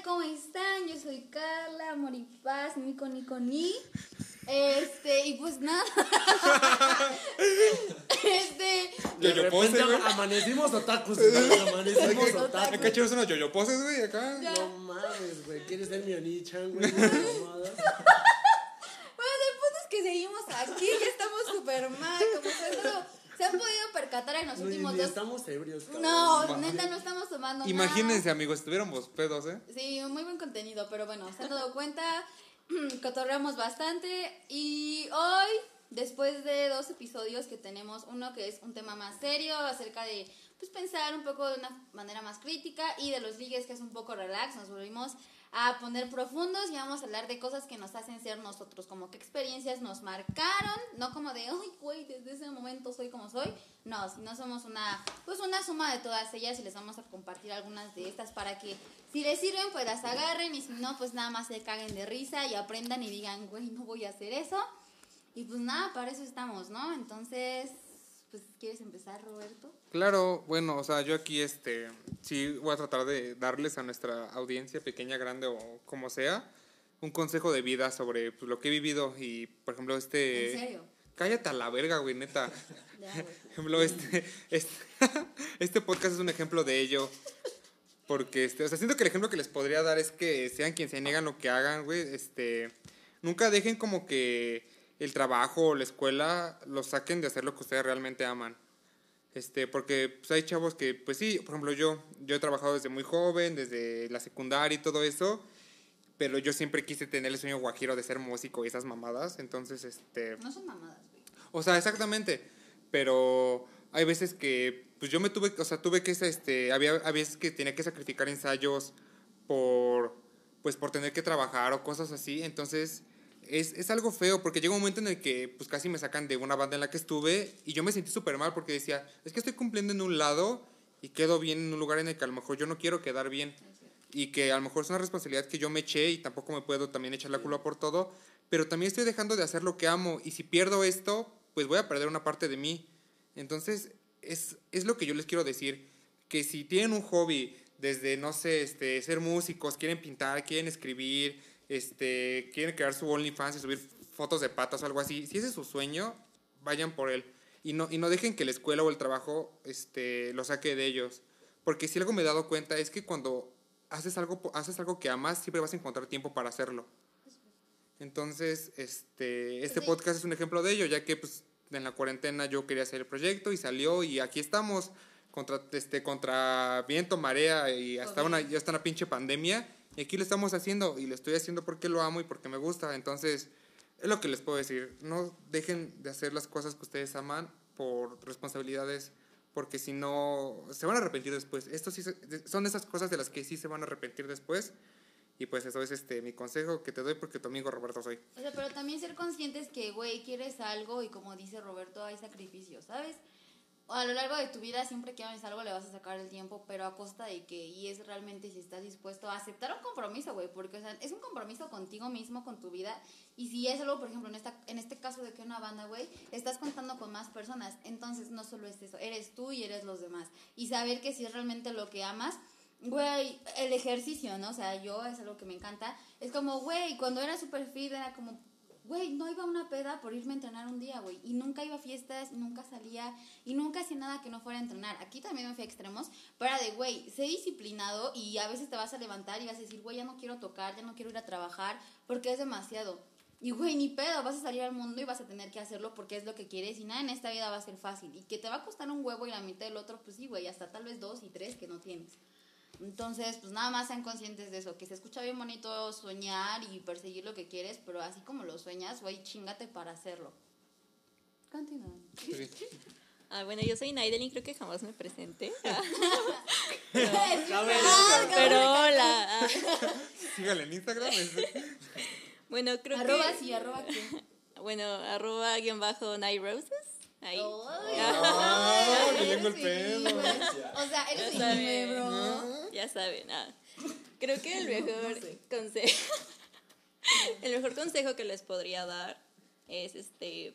Hola, ¿cómo están? Yo soy Carla, amor y paz, Nico, Nico, Ni. Este, y pues nada. este. Yoyo repente pose, güey. amanecimos otakus, güey. Amanecimos otakus. Acá echamos unos yoyo poses, güey, acá. Ya. No mames, güey. ¿Quieres ser mi Oni-chan, güey? Bueno, el punto es que seguimos aquí, ya estamos súper mal. Como solo se han podido percatar en los últimos ni dos. estamos ebrios, cabrón. No, neta, no estamos tomando Imagínense, nada. amigos, estuviéramos pedos, ¿eh? Sí, muy buen contenido, pero bueno, se han dado cuenta, cotorreamos bastante y hoy, después de dos episodios que tenemos, uno que es un tema más serio acerca de pues pensar un poco de una manera más crítica y de los ligues que es un poco relax, nos volvimos a poner profundos y vamos a hablar de cosas que nos hacen ser nosotros, como qué experiencias nos marcaron, no como de, ay, güey, desde ese momento soy como soy, no, sino somos una, pues una suma de todas ellas y les vamos a compartir algunas de estas para que si les sirven, pues las agarren y si no, pues nada más se caguen de risa y aprendan y digan, güey, no voy a hacer eso. Y pues nada, para eso estamos, ¿no? Entonces, pues, ¿quieres empezar, Roberto? Claro, bueno, o sea, yo aquí, este, sí voy a tratar de darles a nuestra audiencia, pequeña, grande o como sea, un consejo de vida sobre pues, lo que he vivido y, por ejemplo, este... ¿En serio? Cállate a la verga, güey, neta. Ya, ejemplo, este, este, este podcast es un ejemplo de ello. Porque, este, o sea, siento que el ejemplo que les podría dar es que sean quien se niegan lo que hagan, güey, este, nunca dejen como que el trabajo o la escuela los saquen de hacer lo que ustedes realmente aman. Este, porque pues, hay chavos que, pues sí, por ejemplo, yo, yo he trabajado desde muy joven, desde la secundaria y todo eso, pero yo siempre quise tener el sueño guajiro de ser músico y esas mamadas, entonces, este... No son mamadas, güey. O sea, exactamente. Pero hay veces que, pues yo me tuve, o sea, tuve que, este, había, había veces que tenía que sacrificar ensayos por, pues por tener que trabajar o cosas así. Entonces, es, es algo feo porque llega un momento en el que, pues casi me sacan de una banda en la que estuve y yo me sentí súper mal porque decía, es que estoy cumpliendo en un lado y quedo bien en un lugar en el que a lo mejor yo no quiero quedar bien y que a lo mejor es una responsabilidad que yo me eché y tampoco me puedo también echar la culpa por todo, pero también estoy dejando de hacer lo que amo y si pierdo esto, pues voy a perder una parte de mí. Entonces, es, es lo que yo les quiero decir, que si tienen un hobby desde, no sé, este, ser músicos, quieren pintar, quieren escribir, este, quieren crear su OnlyFans y subir fotos de patas o algo así, si ese es su sueño, vayan por él. Y no, y no dejen que la escuela o el trabajo este, lo saque de ellos. Porque si algo me he dado cuenta es que cuando haces algo, haces algo que amas, siempre vas a encontrar tiempo para hacerlo. Entonces, este, este Sí. podcast es un ejemplo de ello, ya que pues, en la cuarentena yo quería hacer el proyecto y salió y aquí estamos contra, este, contra viento, marea y hasta una, y hasta una pinche pandemia. Y aquí lo estamos haciendo y lo estoy haciendo porque lo amo y porque me gusta. Entonces, es lo que les puedo decir. No dejen de hacer las cosas que ustedes aman por responsabilidades, porque si no, se van a arrepentir después. Esto sí son esas cosas de las que sí se van a arrepentir después. Y pues eso es este mi consejo que te doy porque tu amigo Roberto soy. O sea, pero también ser conscientes que, güey, quieres algo y como dice Roberto, hay sacrificios, ¿sabes? A lo largo de tu vida, siempre que hagas algo, le vas a sacar el tiempo, pero a costa de que, y es realmente si estás dispuesto a aceptar un compromiso, güey, porque, o sea, es un compromiso contigo mismo, con tu vida, y si es algo, por ejemplo, en, esta, en este caso de que una banda, güey, estás contando con más personas, entonces no solo es eso, eres tú y eres los demás, y saber que si es realmente lo que amas, Güey, el ejercicio, ¿no? O sea, yo es algo que me encanta. Es como, güey, cuando era super fit era como, güey, no iba una peda por irme a entrenar un día, güey. Y nunca iba a fiestas, nunca salía y nunca hacía nada que no fuera a entrenar. Aquí también me fui a extremos, pero de, güey, sé disciplinado y a veces te vas a levantar y vas a decir, güey, ya no quiero tocar, ya no quiero ir a trabajar porque es demasiado. Y güey, ni pedo, vas a salir al mundo y vas a tener que hacerlo porque es lo que quieres y nada en esta vida va a ser fácil. Y que te va a costar un huevo y la mitad del otro, pues sí, güey, hasta tal vez dos y tres que no tienes. Entonces, pues nada más sean conscientes de eso, que se escucha bien bonito soñar y perseguir lo que quieres, pero así como lo sueñas, güey, chingate para hacerlo. Continúa. Ah, bueno, yo soy Naidelin, creo que jamás me presenté. Cabe- Pero hola. ah, Sígale en Instagram. Bueno, creo Arroba que. sí, arroba qué. Bueno, arroba guion bajo Night Roses. Ahí. Ah, eres le tengo el güey. O sea, eres mi bro. Ya saben. ah. Creo que el mejor consejo. el mejor consejo que les podría dar es este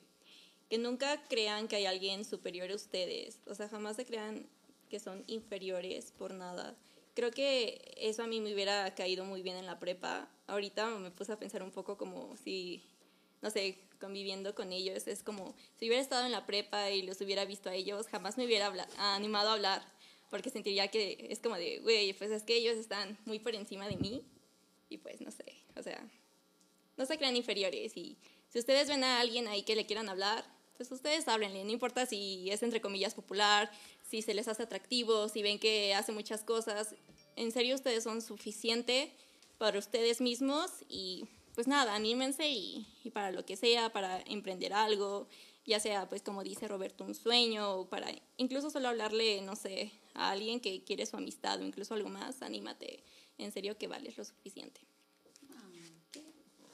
que nunca crean que hay alguien superior a ustedes. O sea, jamás se crean que son inferiores por nada. creo que eso a mí me hubiera caído muy bien en la prepa. Ahorita me puse a pensar un poco como si, no sé, conviviendo con ellos, es como si hubiera estado en la prepa y los hubiera visto a ellos, jamás me hubiera habla- animado a hablar, porque sentiría que es como de, güey, pues es que ellos están muy por encima de mí y pues no sé, o sea, no se crean inferiores y si ustedes ven a alguien ahí que le quieran hablar, pues ustedes háblenle, no importa si es entre comillas popular, si se les hace atractivo, si ven que hace muchas cosas, en serio ustedes son suficiente para ustedes mismos y pues nada, anímense y, y para lo que sea, para emprender algo, ya sea pues como dice Roberto, un sueño o para incluso solo hablarle, no sé, a alguien que quiere su amistad o incluso algo más, anímate, en serio que vales lo suficiente.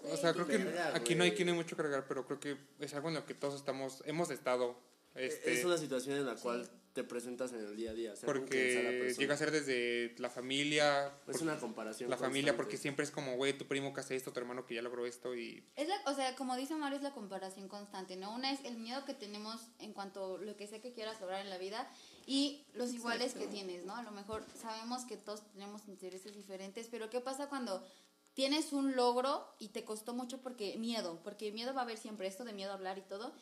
O sea, creo que aquí no hay, aquí no hay mucho que agregar, pero creo que es algo en lo que todos estamos, hemos estado. Este, Es una situación en la cual te presentas en el día a día. porque llega a ser desde la familia, Es una comparación. la familia, constante. porque siempre es como, güey, tu primo que hace esto, tu hermano que ya logró esto y Es la, o sea, como dice Mario, es la comparación constante, ¿no? Una es el miedo que tenemos en cuanto a lo que sea que quieras lograr en la vida y los iguales que tienes, ¿no? A lo mejor sabemos que todos tenemos intereses diferentes, pero ¿qué pasa cuando tienes un logro y te costó mucho porque miedo? Porque miedo va a haber siempre esto de miedo a hablar y todo.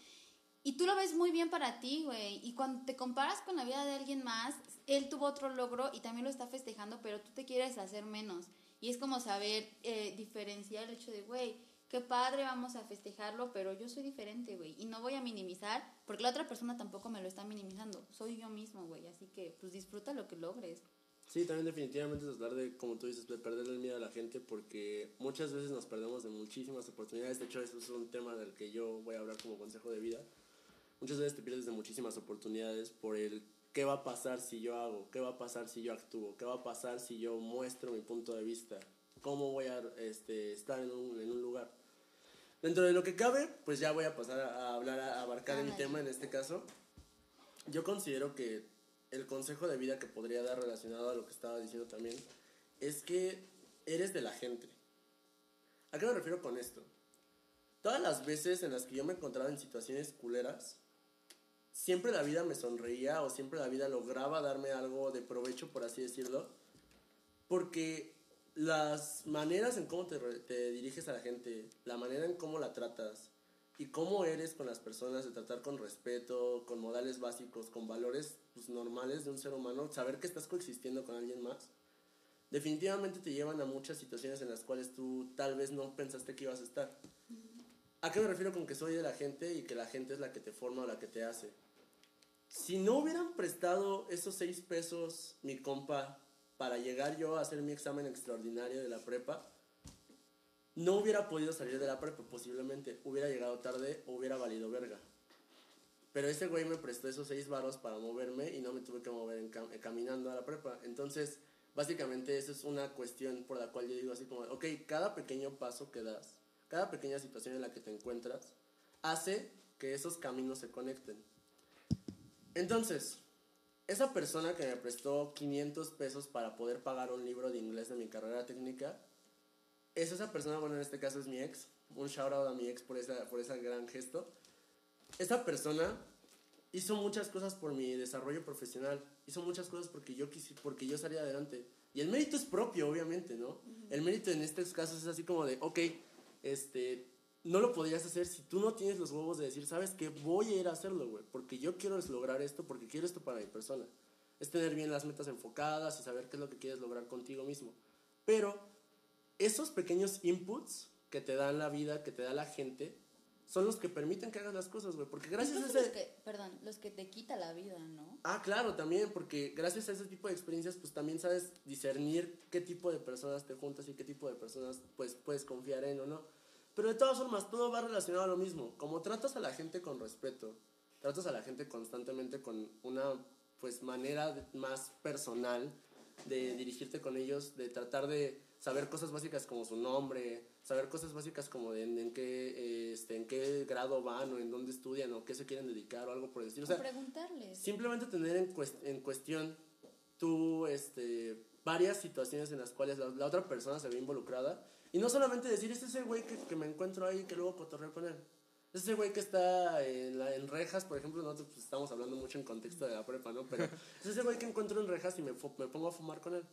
Y tú lo ves muy bien para ti, güey. Y cuando te comparas con la vida de alguien más, él tuvo otro logro y también lo está festejando, pero tú te quieres hacer menos. Y es como saber eh, diferenciar el hecho de, güey, qué padre, vamos a festejarlo, pero yo soy diferente, güey. Y no voy a minimizar, porque la otra persona tampoco me lo está minimizando. Soy yo mismo, güey. Así que, pues disfruta lo que logres. Sí, también definitivamente es hablar de, como tú dices, de perderle el miedo a la gente porque muchas veces nos perdemos de muchísimas oportunidades. De hecho, eso es un tema del que yo voy a hablar como consejo de vida. Muchas veces te pierdes de muchísimas oportunidades por el qué va a pasar si yo hago, qué va a pasar si yo actúo, qué va a pasar si yo muestro mi punto de vista, cómo voy a este, estar en un, en un lugar. Dentro de lo que cabe, pues ya voy a pasar a, hablar, a abarcar el tema en este caso. Yo considero que el consejo de vida que podría dar relacionado a lo que estaba diciendo también es que eres de la gente. ¿A qué me refiero con esto? Todas las veces en las que yo me encontraba en situaciones culeras, siempre la vida me sonreía o siempre la vida lograba darme algo de provecho, por así decirlo, porque las maneras en cómo te, diriges a la gente, la manera en cómo la tratas y cómo eres con las personas, de tratar con respeto, con modales básicos, con valores pues, normales de un ser humano, saber que estás coexistiendo con alguien más, definitivamente te llevan a muchas situaciones en las cuales tú tal vez no pensaste que ibas a estar. ¿A qué me refiero con que soy de la gente y que la gente es la que te forma o la que te hace? Si no hubieran prestado esos seis pesos, mi compa, para llegar yo a hacer mi examen extraordinario de la prepa, no hubiera podido salir de la prepa, posiblemente hubiera llegado tarde o hubiera valido verga. Pero ese güey me prestó esos seis varos para moverme y no me tuve que mover eh, caminando a la prepa. Entonces, básicamente eso es una cuestión por la cual yo digo así como, ok, cada pequeño paso que das, cada pequeña situación en la que te encuentras, hace que esos caminos se conecten. Entonces, esa persona que me prestó 500 pesos para poder pagar un libro de inglés de mi carrera técnica, es esa persona, bueno, en este caso es mi ex, un shout out a mi ex por, esa, por ese gran gesto. Esa persona hizo muchas cosas por mi desarrollo profesional, hizo muchas cosas porque yo, quisi, porque yo salí adelante. Y el mérito es propio, obviamente, ¿no? El mérito en estos casos es así como de, ok, este, no lo podrías hacer si tú no tienes los huevos de decir, sabes que voy a ir a hacerlo, güey, porque yo quiero lograr esto, porque quiero esto para mi persona. Es tener bien las metas enfocadas y saber qué es lo que quieres lograr contigo mismo. Pero esos pequeños inputs que te dan la vida, que te da la gente, son los que permiten que hagas las cosas, güey. Porque gracias a ese... los que, perdón, los que te quita la vida, ¿no? Ah, claro, también, porque gracias a ese tipo de experiencias, pues también sabes discernir qué tipo de personas te juntas y qué tipo de personas, pues, puedes confiar en o no. Pero de todas formas, todo va relacionado a lo mismo. Como tratas a la gente con respeto, tratas a la gente constantemente con una, pues, manera más personal de dirigirte con ellos, de tratar de saber cosas básicas como su nombre, saber cosas básicas como de en, en qué, este, en qué grado van o en dónde estudian o qué se quieren dedicar o algo por el estilo. O sea, preguntarles. simplemente tener en, cues- en cuestión tú, este, varias situaciones en las cuales la, la otra persona se ve involucrada y no solamente decir, este es ese güey que, que me encuentro ahí que luego cotorreo con él. Es ese güey que está en, la- en rejas, por ejemplo, nosotros pues, estamos hablando mucho en contexto de la prepa, ¿no? Pero es ese güey que encuentro en rejas y me, me pongo a fumar con él.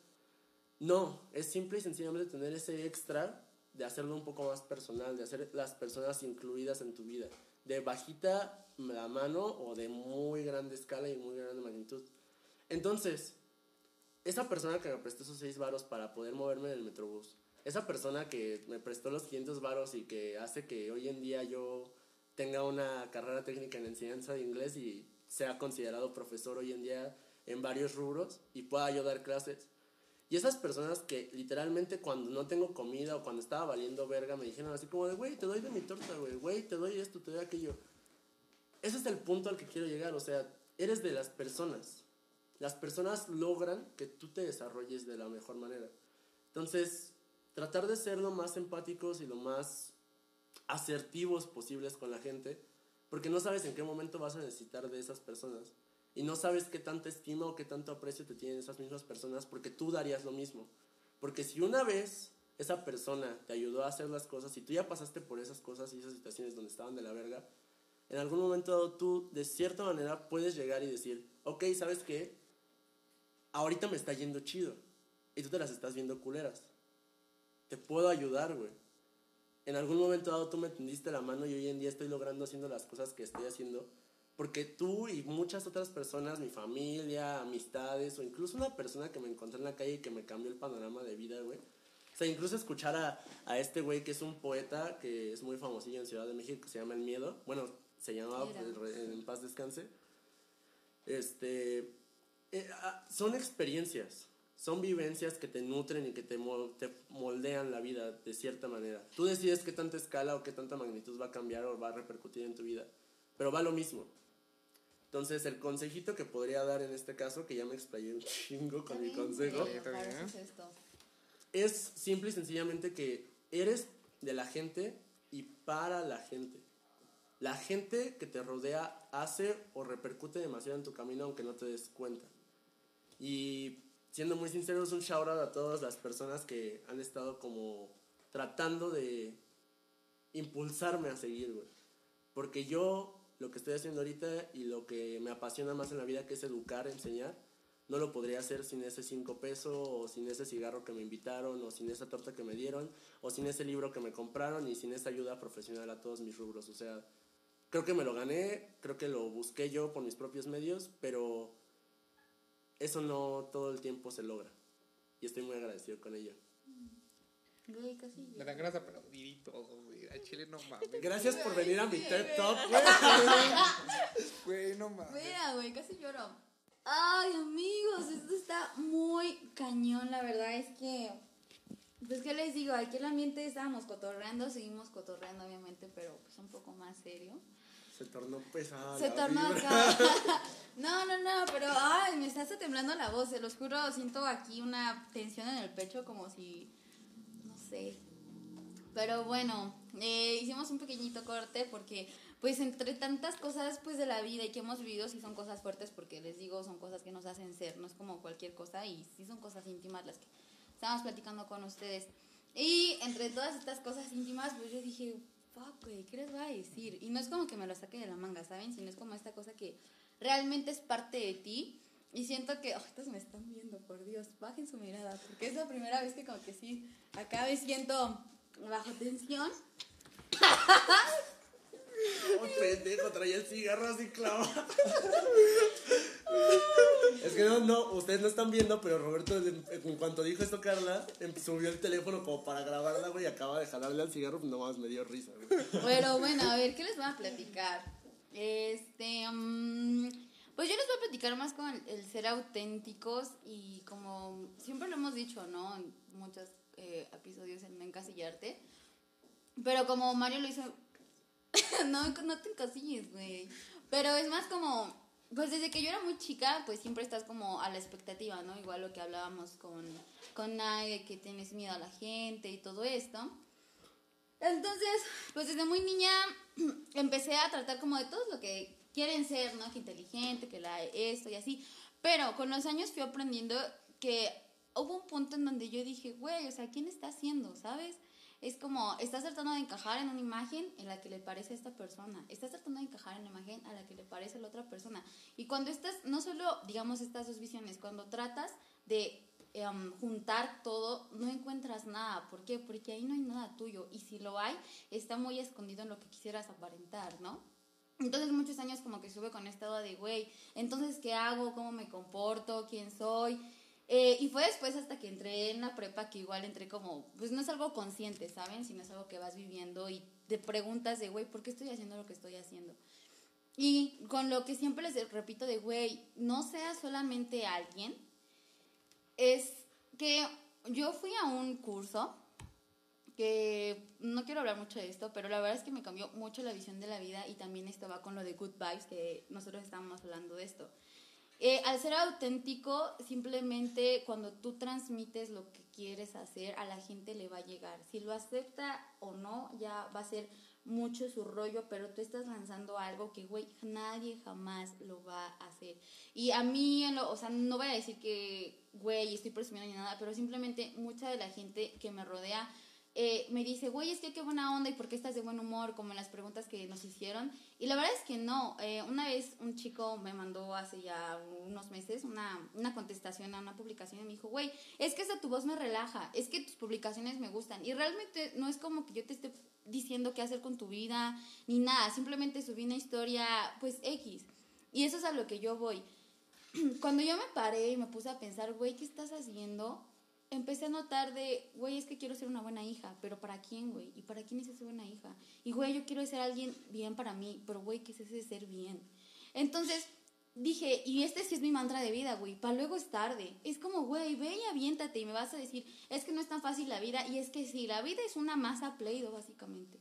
No, es simple y sencillamente tener ese extra de hacerlo un poco más personal, de hacer las personas incluidas en tu vida, de bajita la mano o de muy grande escala y muy grande magnitud. Entonces, esa persona que me prestó esos seis varos para poder moverme en el metrobús, esa persona que me prestó los 500 varos y que hace que hoy en día yo tenga una carrera técnica en enseñanza de inglés y sea considerado profesor hoy en día en varios rubros y pueda yo dar clases. Y esas personas que literalmente cuando no tengo comida o cuando estaba valiendo verga me dijeron así como de, güey, te doy de mi torta, güey, güey, te doy esto, te doy aquello. Ese es el punto al que quiero llegar, o sea, eres de las personas. Las personas logran que tú te desarrolles de la mejor manera. Entonces, tratar de ser lo más empáticos y lo más asertivos posibles con la gente, porque no sabes en qué momento vas a necesitar de esas personas. Y no sabes qué tanta estima o qué tanto aprecio te tienen esas mismas personas porque tú darías lo mismo. Porque si una vez esa persona te ayudó a hacer las cosas y tú ya pasaste por esas cosas y esas situaciones donde estaban de la verga, en algún momento tú de cierta manera puedes llegar y decir, ok, ¿sabes qué? Ahorita me está yendo chido y tú te las estás viendo culeras. Te puedo ayudar, güey. En algún momento dado tú me tendiste la mano y hoy en día estoy logrando haciendo las cosas que estoy haciendo porque tú y muchas otras personas, mi familia, amistades, o incluso una persona que me encontré en la calle y que me cambió el panorama de vida, güey. O sea, incluso escuchar a, a este güey que es un poeta que es muy famosillo en Ciudad de México, que se llama El Miedo. Bueno, se llamaba En Paz Descanse. Este. Eh, ah, son experiencias, son vivencias que te nutren y que te, te moldean la vida de cierta manera. Tú decides qué tanta escala o qué tanta magnitud va a cambiar o va a repercutir en tu vida, pero va lo mismo. Entonces, el consejito que podría dar en este caso, que ya me explayé un chingo con mi consejo, es simple y sencillamente que eres de la gente y para la gente. La gente que te rodea hace o repercute demasiado en tu camino aunque no te des cuenta. Y siendo muy sinceros, un shout out a todas las personas que han estado como tratando de impulsarme a seguir, güey. Porque yo lo que estoy haciendo ahorita y lo que me apasiona más en la vida, que es educar, enseñar, no lo podría hacer sin ese cinco pesos, o sin ese cigarro que me invitaron, o sin esa torta que me dieron, o sin ese libro que me compraron, y sin esa ayuda profesional a todos mis rubros. O sea, creo que me lo gané, creo que lo busqué yo por mis propios medios, pero eso no todo el tiempo se logra. Y estoy muy agradecido con ello. Güey, casi. Me dan ganas de aplaudir y todo, güey. Ay, chile, no mames. Gracias por venir a mi TED Talk, güey. Güey, no mames. Mira, güey, casi lloro. Ay, amigos, esto está muy cañón, la verdad es que. Pues, ¿qué les digo? Aquí el ambiente estábamos cotorreando, seguimos cotorreando, obviamente, pero pues un poco más serio. Se tornó pesado. Se tornó acá. no, no, no, pero ay, me está hasta temblando la voz, se los juro, siento aquí una tensión en el pecho como si pero bueno, eh, hicimos un pequeñito corte porque pues entre tantas cosas pues de la vida y que hemos vivido sí son cosas fuertes porque les digo son cosas que nos hacen ser, no es como cualquier cosa y sí son cosas íntimas las que estamos platicando con ustedes. Y entre todas estas cosas íntimas pues yo dije, fuck, ¿qué les voy a decir? Y no es como que me lo saque de la manga, ¿saben? Sino es como esta cosa que realmente es parte de ti y siento que, oh, estos me están viendo, por Dios, bajen su mirada, porque es la primera vez que como que sí, acá me siento bajo tensión. Pendejo, traía el cigarro así clavado. es que no, no, ustedes no están viendo, pero Roberto, en cuanto dijo esto, Carla, em, subió el teléfono como para grabarla, güey, y acaba de jalarle al cigarro, pues nomás me dio risa, güey. Pero bueno, a ver, ¿qué les voy a platicar? Este. Um, pues yo les voy a platicar más con el, ser auténticos y como siempre lo hemos dicho, ¿no? En muchos eh, episodios en Encasillarte. Pero como Mario lo hizo, no, no te encasilles, güey. Pero es más como, pues desde que yo era muy chica, pues siempre estás como a la expectativa, ¿no? Igual lo que hablábamos con, con Nay, que tienes miedo a la gente y todo esto. Entonces, pues desde muy niña empecé a tratar como de todo lo que quieren ser, ¿no? Que inteligente, que la esto y así. Pero con los años fui aprendiendo que hubo un punto en donde yo dije, güey, o sea, ¿quién está haciendo, sabes? Es como, estás tratando de encajar en una imagen en la que le parece a esta persona. Estás tratando de encajar en una imagen a la que le parece a la otra persona. Y cuando estás, no solo, digamos, estas dos visiones, cuando tratas de em, juntar todo, no encuentras nada. ¿Por qué? Porque ahí no hay nada tuyo. Y si lo hay, está muy escondido en lo que quisieras aparentar, ¿no? Entonces muchos años como que estuve con esta duda de, güey, entonces, ¿qué hago? ¿Cómo me comporto? ¿Quién soy? Eh, y fue después hasta que entré en la prepa que igual entré como, pues no es algo consciente, ¿saben? Sino es algo que vas viviendo y te preguntas de, güey, ¿por qué estoy haciendo lo que estoy haciendo? Y con lo que siempre les repito de, güey, no seas solamente alguien, es que yo fui a un curso que no quiero hablar mucho de esto, pero la verdad es que me cambió mucho la visión de la vida y también esto va con lo de good vibes, que nosotros estábamos hablando de esto. Eh, al ser auténtico, simplemente cuando tú transmites lo que quieres hacer, a la gente le va a llegar. Si lo acepta o no, ya va a ser mucho su rollo, pero tú estás lanzando algo que, güey, nadie jamás lo va a hacer. Y a mí, o sea, no voy a decir que, güey, estoy presumiendo ni nada, pero simplemente mucha de la gente que me rodea eh, me dice, güey, es que qué buena onda y por qué estás de buen humor, como en las preguntas que nos hicieron. Y la verdad es que no. Eh, una vez un chico me mandó hace ya unos meses una, una contestación a una publicación y me dijo, güey, es que hasta tu voz me relaja, es que tus publicaciones me gustan. Y realmente no es como que yo te esté diciendo qué hacer con tu vida, ni nada, simplemente subí una historia, pues X. Y eso es a lo que yo voy. Cuando yo me paré y me puse a pensar, güey, ¿qué estás haciendo? Empecé a notar de, güey, es que quiero ser una buena hija, pero ¿para quién, güey? ¿Y para quién es esa buena hija? Y, güey, yo quiero ser alguien bien para mí, pero, güey, ¿qué es ese ser bien? Entonces, dije, y este sí es mi mantra de vida, güey, para luego es tarde. Es como, güey, ve y aviéntate y me vas a decir, es que no es tan fácil la vida, y es que sí, la vida es una masa pleido, básicamente.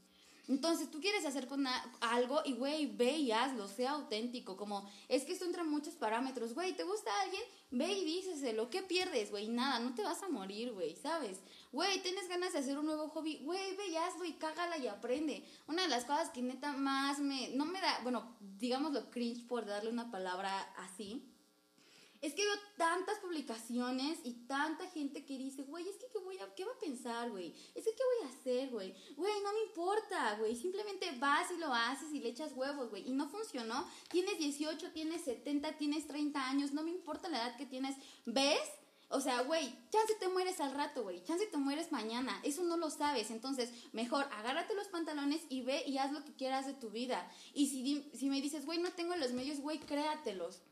Entonces tú quieres hacer con algo y, güey, ve y hazlo, sea auténtico. Como, es que esto entra en muchos parámetros. Güey, ¿te gusta alguien? Ve y díceselo. ¿Qué pierdes, güey? Nada, no te vas a morir, güey, ¿sabes? Güey, tienes ganas de hacer un nuevo hobby. Güey, ve y hazlo y cágala y aprende. Una de las cosas que neta más me. No me da. Bueno, digámoslo cringe por darle una palabra así es que veo tantas publicaciones y tanta gente que dice, güey, es que ¿qué, voy a, ¿qué va a pensar, güey? Es que ¿qué voy a hacer, güey? Güey, no me importa, güey. Simplemente vas y lo haces y le echas huevos, güey. Y no funcionó. Tienes 18, tienes 70, tienes 30 años. No me importa la edad que tienes. ¿Ves? O sea, güey, chance te mueres al rato, güey. Chance te mueres mañana. Eso no lo sabes. Entonces, mejor agárrate los pantalones y ve y haz lo que quieras de tu vida. Y si, si me dices, güey, no tengo los medios, güey, créatelos.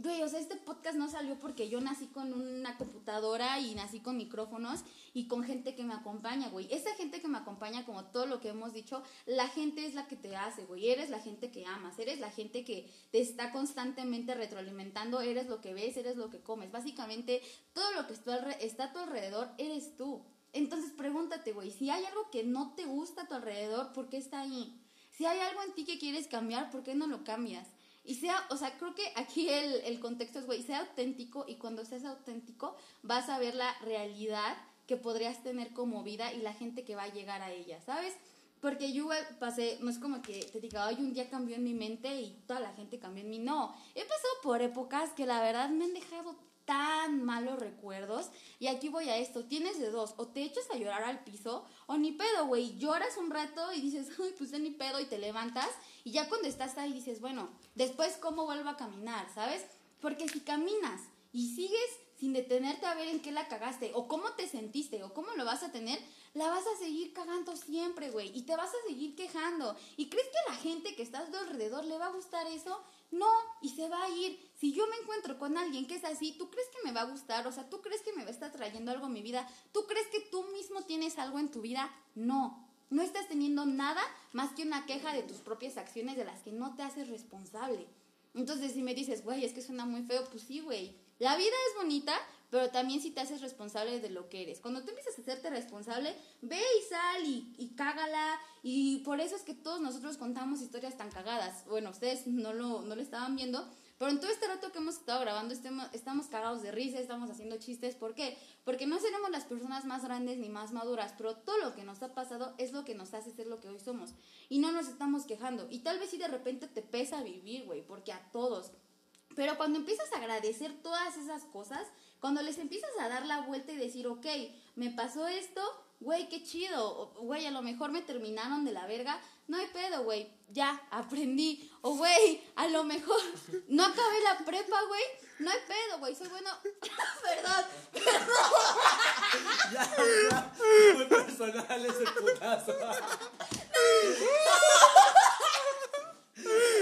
Güey, o sea, este podcast no salió porque yo nací con una computadora y nací con micrófonos y con gente que me acompaña, güey. Esa gente que me acompaña, como todo lo que hemos dicho, la gente es la que te hace, güey. Eres la gente que amas, eres la gente que te está constantemente retroalimentando, eres lo que ves, eres lo que comes. Básicamente, todo lo que está a tu alrededor, eres tú. Entonces pregúntate, güey, si hay algo que no te gusta a tu alrededor, ¿por qué está ahí? Si hay algo en ti que quieres cambiar, ¿por qué no lo cambias? Y sea, o sea, creo que aquí el, el contexto es, güey, sea auténtico y cuando seas auténtico vas a ver la realidad que podrías tener como vida y la gente que va a llegar a ella, ¿sabes? Porque yo pasé, no es como que te diga, hoy un día cambió en mi mente y toda la gente cambió en mí. No, he pasado por épocas que la verdad me han dejado tan malos recuerdos. Y aquí voy a esto, tienes de dos, o te echas a llorar al piso, o ni pedo, güey, lloras un rato y dices, ay, pues de ni pedo, y te levantas, y ya cuando estás ahí dices, bueno, después cómo vuelvo a caminar, ¿sabes? Porque si caminas y sigues sin detenerte a ver en qué la cagaste, o cómo te sentiste, o cómo lo vas a tener, la vas a seguir cagando siempre, güey, y te vas a seguir quejando. ¿Y crees que a la gente que estás de alrededor le va a gustar eso? No, y se va a ir. Si yo me encuentro con alguien que es así, ¿tú crees que me va a gustar? O sea, ¿tú crees que me va a estar trayendo algo a mi vida? ¿Tú crees que tú mismo tienes algo en tu vida? No. No estás teniendo nada más que una queja de tus propias acciones de las que no te haces responsable. Entonces, si me dices, güey, es que suena muy feo, pues sí, güey. La vida es bonita, pero también si te haces responsable de lo que eres. Cuando tú empiezas a hacerte responsable, ve y sal y, y cágala. Y por eso es que todos nosotros contamos historias tan cagadas. Bueno, ustedes no lo, no lo estaban viendo, pero en todo este rato que hemos estado grabando estamos cagados de risa, estamos haciendo chistes. ¿Por qué? Porque no seremos las personas más grandes ni más maduras, pero todo lo que nos ha pasado es lo que nos hace ser lo que hoy somos. Y no nos estamos quejando. Y tal vez si de repente te pesa vivir, güey, porque a todos. Pero cuando empiezas a agradecer todas esas cosas, Cuando les empiezas a dar la vuelta y decir, ok, me pasó esto, güey, qué chido, güey, a lo mejor me terminaron de la verga, no hay pedo, güey, ya, aprendí, o güey, a lo mejor no acabé la prepa, güey, no hay pedo, güey, soy bueno, perdón, Ya, ya. Muy personal ese putazo.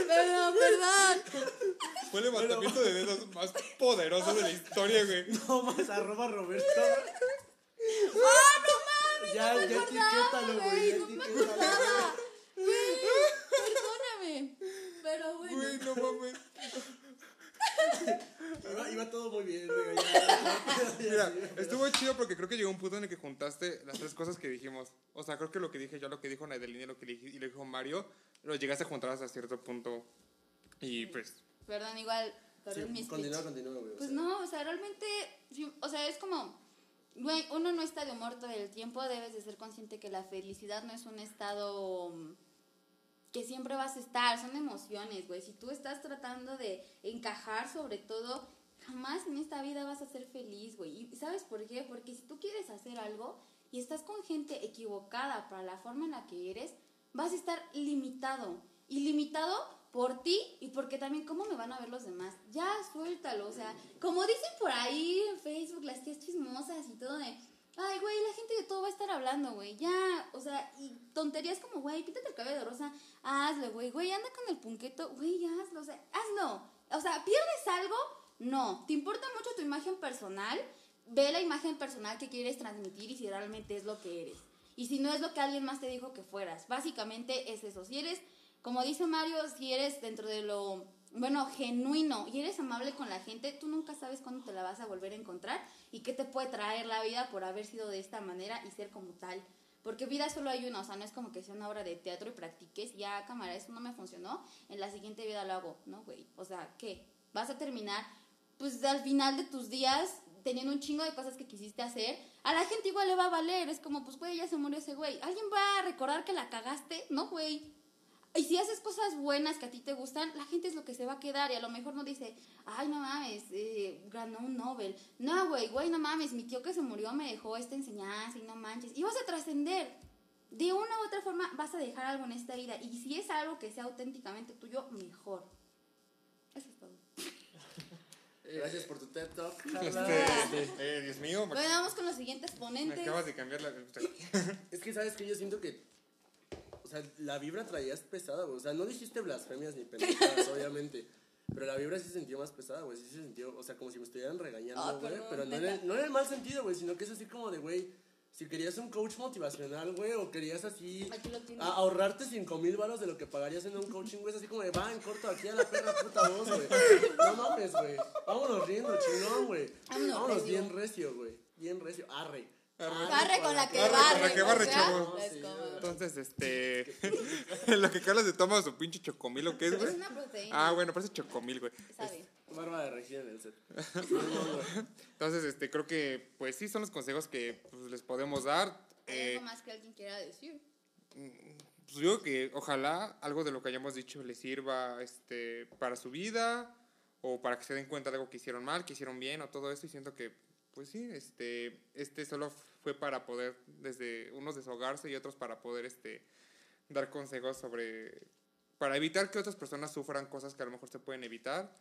perdón, perdón. Fue el levantamiento de dedos más poderoso de la historia, güey. No más, arroba Roberto. ¡Ah, no mames! Ya, no me ya etiquétalo, güey. Ya no me etiquétalo. Güey, perdóname. Pero bueno. Güey, no mames. Iba, iba todo muy bien, güey. Mira, estuvo chido porque creo que llegó un punto en el que juntaste las tres cosas que dijimos. O sea, creo que lo que dije yo, lo que dijo Nadelini y lo que dije- y lo dijo Mario, lo llegaste a juntar hasta cierto punto. Y pues, Perdón, igual, perdón mi Sí, continúa, continúa, güey. o Pues sea. no, o sea, realmente, o sea, es como, güey, uno no está de humor todo el tiempo, debes de ser consciente que la felicidad no es un estado mm, que siempre vas a estar, son emociones, güey. Si tú estás tratando de encajar sobre todo, jamás en esta vida vas a ser feliz, güey. ¿Y sabes por qué? Porque si tú quieres hacer algo y estás con gente equivocada para la forma en la que eres, vas a estar limitado. Y limitado por ti y porque también cómo me van a ver los demás. Ya, suéltalo. O sea, como dicen por ahí en Facebook las tías chismosas y todo de... Ay, güey, la gente de todo va a estar hablando, güey. Ya, o sea, y tonterías como, güey, píntate el cabello de rosa, hazlo, güey. Güey, anda con el punqueto, güey, hazlo, o sea, hazlo. O sea, ¿pierdes algo? No. ¿Te importa mucho tu imagen personal? Ve la imagen personal que quieres transmitir y si realmente es lo que eres. Y si no es lo que alguien más te dijo que fueras. Básicamente es eso. Si eres, como dice Mario, si eres dentro de lo, bueno, genuino y eres amable con la gente, tú nunca sabes cuándo te la vas a volver a encontrar y qué te puede traer la vida por haber sido de esta manera y ser como tal. Porque vida solo hay una, o sea, no es como que sea una obra de teatro y practiques, ya cámara, eso no me funcionó, en la siguiente vida lo hago, ¿no, güey? O sea, ¿qué? Vas a terminar, pues al final de tus días, teniendo un chingo de cosas que quisiste hacer, a la gente igual le va a valer, es como, pues, güey, ya se murió ese güey. ¿Alguien va a recordar que la cagaste? No, güey. Y si haces cosas buenas que a ti te gustan, la gente es lo que se va a quedar y a lo mejor no dice, ay, no mames, eh, ganó un Nobel. No, güey, güey, no mames, mi tío que se murió me dejó esta enseñanza y no manches. Y vas a trascender. De una u otra forma vas a dejar algo en esta vida. Y si es algo que sea auténticamente tuyo, mejor. Eso es todo. Gracias por tu TED Talk, este, Carla. eh, Dios mío, me, Bueno, vamos con los siguientes me ponentes. acabas de cambiar la. Es que sabes que yo siento que. Sea, la vibra traías pesada, güey. O sea, no dijiste blasfemias ni pendejadas, obviamente. Pero la vibra sí se sintió más pesada, güey. Sí se sintió, o sea, como si me estuvieran regañando, Ah, güey. pero no en, el, no en el mal sentido, güey, sino que es así como de, güey, si querías un coach motivacional, güey, o querías así a- ahorrarte 5 mil baros de lo que pagarías en un coaching, güey, es así como de, va en corto aquí a la perra puta voz, güey. No mames, güey. Vámonos riendo, chingón, güey. Vámonos Vámonos bien recio, güey. Bien recio. Arre. Barre con la que Arre con la barre. que barre, o sea, chavo. es. Entonces, este. lo que Carlos se toma su pinche chocomil, ¿o qué es, Es güey? una proteína. Ah, bueno, parece chocomil, güey. Sabe. Barba de regida en el set. Entonces, este, creo que, pues sí, son los consejos que pues, les podemos dar. ¿Hay Eh, algo más que alguien quiera decir? pues yo digo que ojalá algo de lo que hayamos dicho les sirva este, para su vida o para que se den cuenta de algo que hicieron mal, que hicieron bien o todo eso y siento que pues sí, este, este solo fue para poder desde unos desahogarse y otros para poder este, dar consejos sobre, para evitar que otras personas sufran cosas que a lo mejor se pueden evitar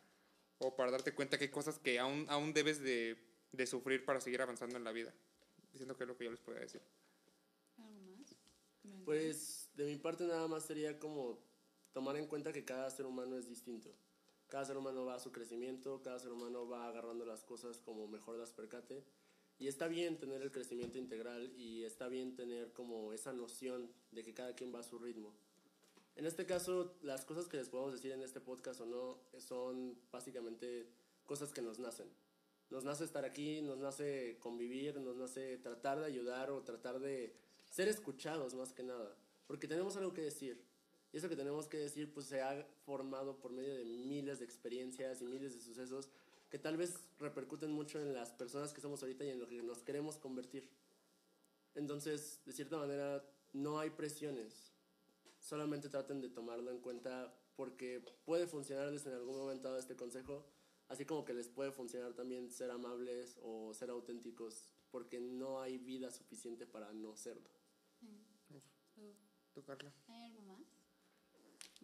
o para darte cuenta que hay cosas que aún, aún debes de, de sufrir para seguir avanzando en la vida. Siento que es lo que yo les podría decir. ¿Algo más? Pues de mi parte nada más sería como tomar en cuenta que cada ser humano es distinto. Cada ser humano va a su crecimiento, cada ser humano va agarrando las cosas como mejor las percate. Y está bien tener el crecimiento integral y está bien tener como esa noción de que cada quien va a su ritmo. En este caso, las cosas que les podemos decir en este podcast o no son básicamente cosas que nos nacen. Nos nace estar aquí, nos nace convivir, nos nace tratar de ayudar o tratar de ser escuchados más que nada. Porque tenemos algo que decir. Y eso que tenemos que decir pues se ha formado por medio de miles de experiencias y miles de sucesos que tal vez repercuten mucho en las personas que somos ahorita y en lo que nos queremos convertir. Entonces, de cierta manera, no hay presiones. Solamente traten de tomarlo en cuenta porque puede funcionarles en algún momento dado este consejo Así como que les puede funcionar también ser amables o ser auténticos, porque no hay vida suficiente para no serlo. ¿Tú, Carla?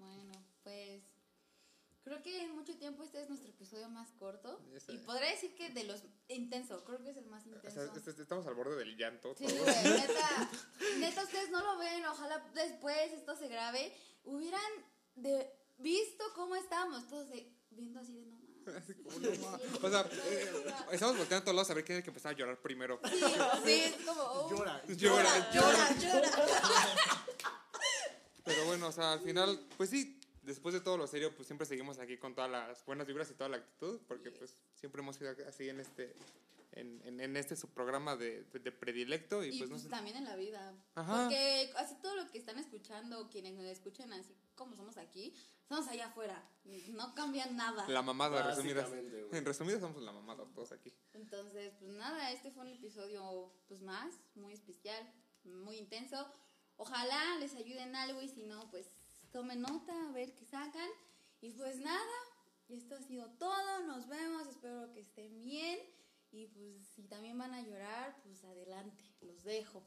¿Hay algo más? Bueno, pues creo que en mucho tiempo este es nuestro episodio más corto. Y podría decir que de los intenso, creo que es el más O intenso. sea, est- est- estamos al borde del llanto. Sí, todos. güey, neta, neta, ustedes no lo ven, ojalá después esto se grabe, hubieran de, visto cómo estábamos todos de- viendo así de no mames. Así como, no ma- O sea, eh, estamos volteando a todos lados a ver quién es el que empezaba a llorar primero. Sí, sí, es como, oh, Llora. Llora, llora, llora. Bueno, o sea, al final, pues sí, después de todo lo serio, pues siempre seguimos aquí con todas las buenas vibras y toda la actitud, porque pues siempre hemos sido así en este, en, en, en este subprograma de, de, de predilecto y, Y pues no pues sé. también en la vida. Ajá. Porque así todo lo que están escuchando, quienes nos escuchan así como somos aquí, somos allá afuera. No cambia nada. La mamada, resumidas. En resumidas somos la mamada todos aquí. Entonces, pues nada, este fue un episodio pues más, muy especial, muy intenso. Ojalá les ayuden algo y si no, pues tomen nota, a ver qué sacan. Y pues nada, esto ha sido todo, nos vemos, espero que estén bien. Y pues si también van a llorar, pues adelante, los dejo.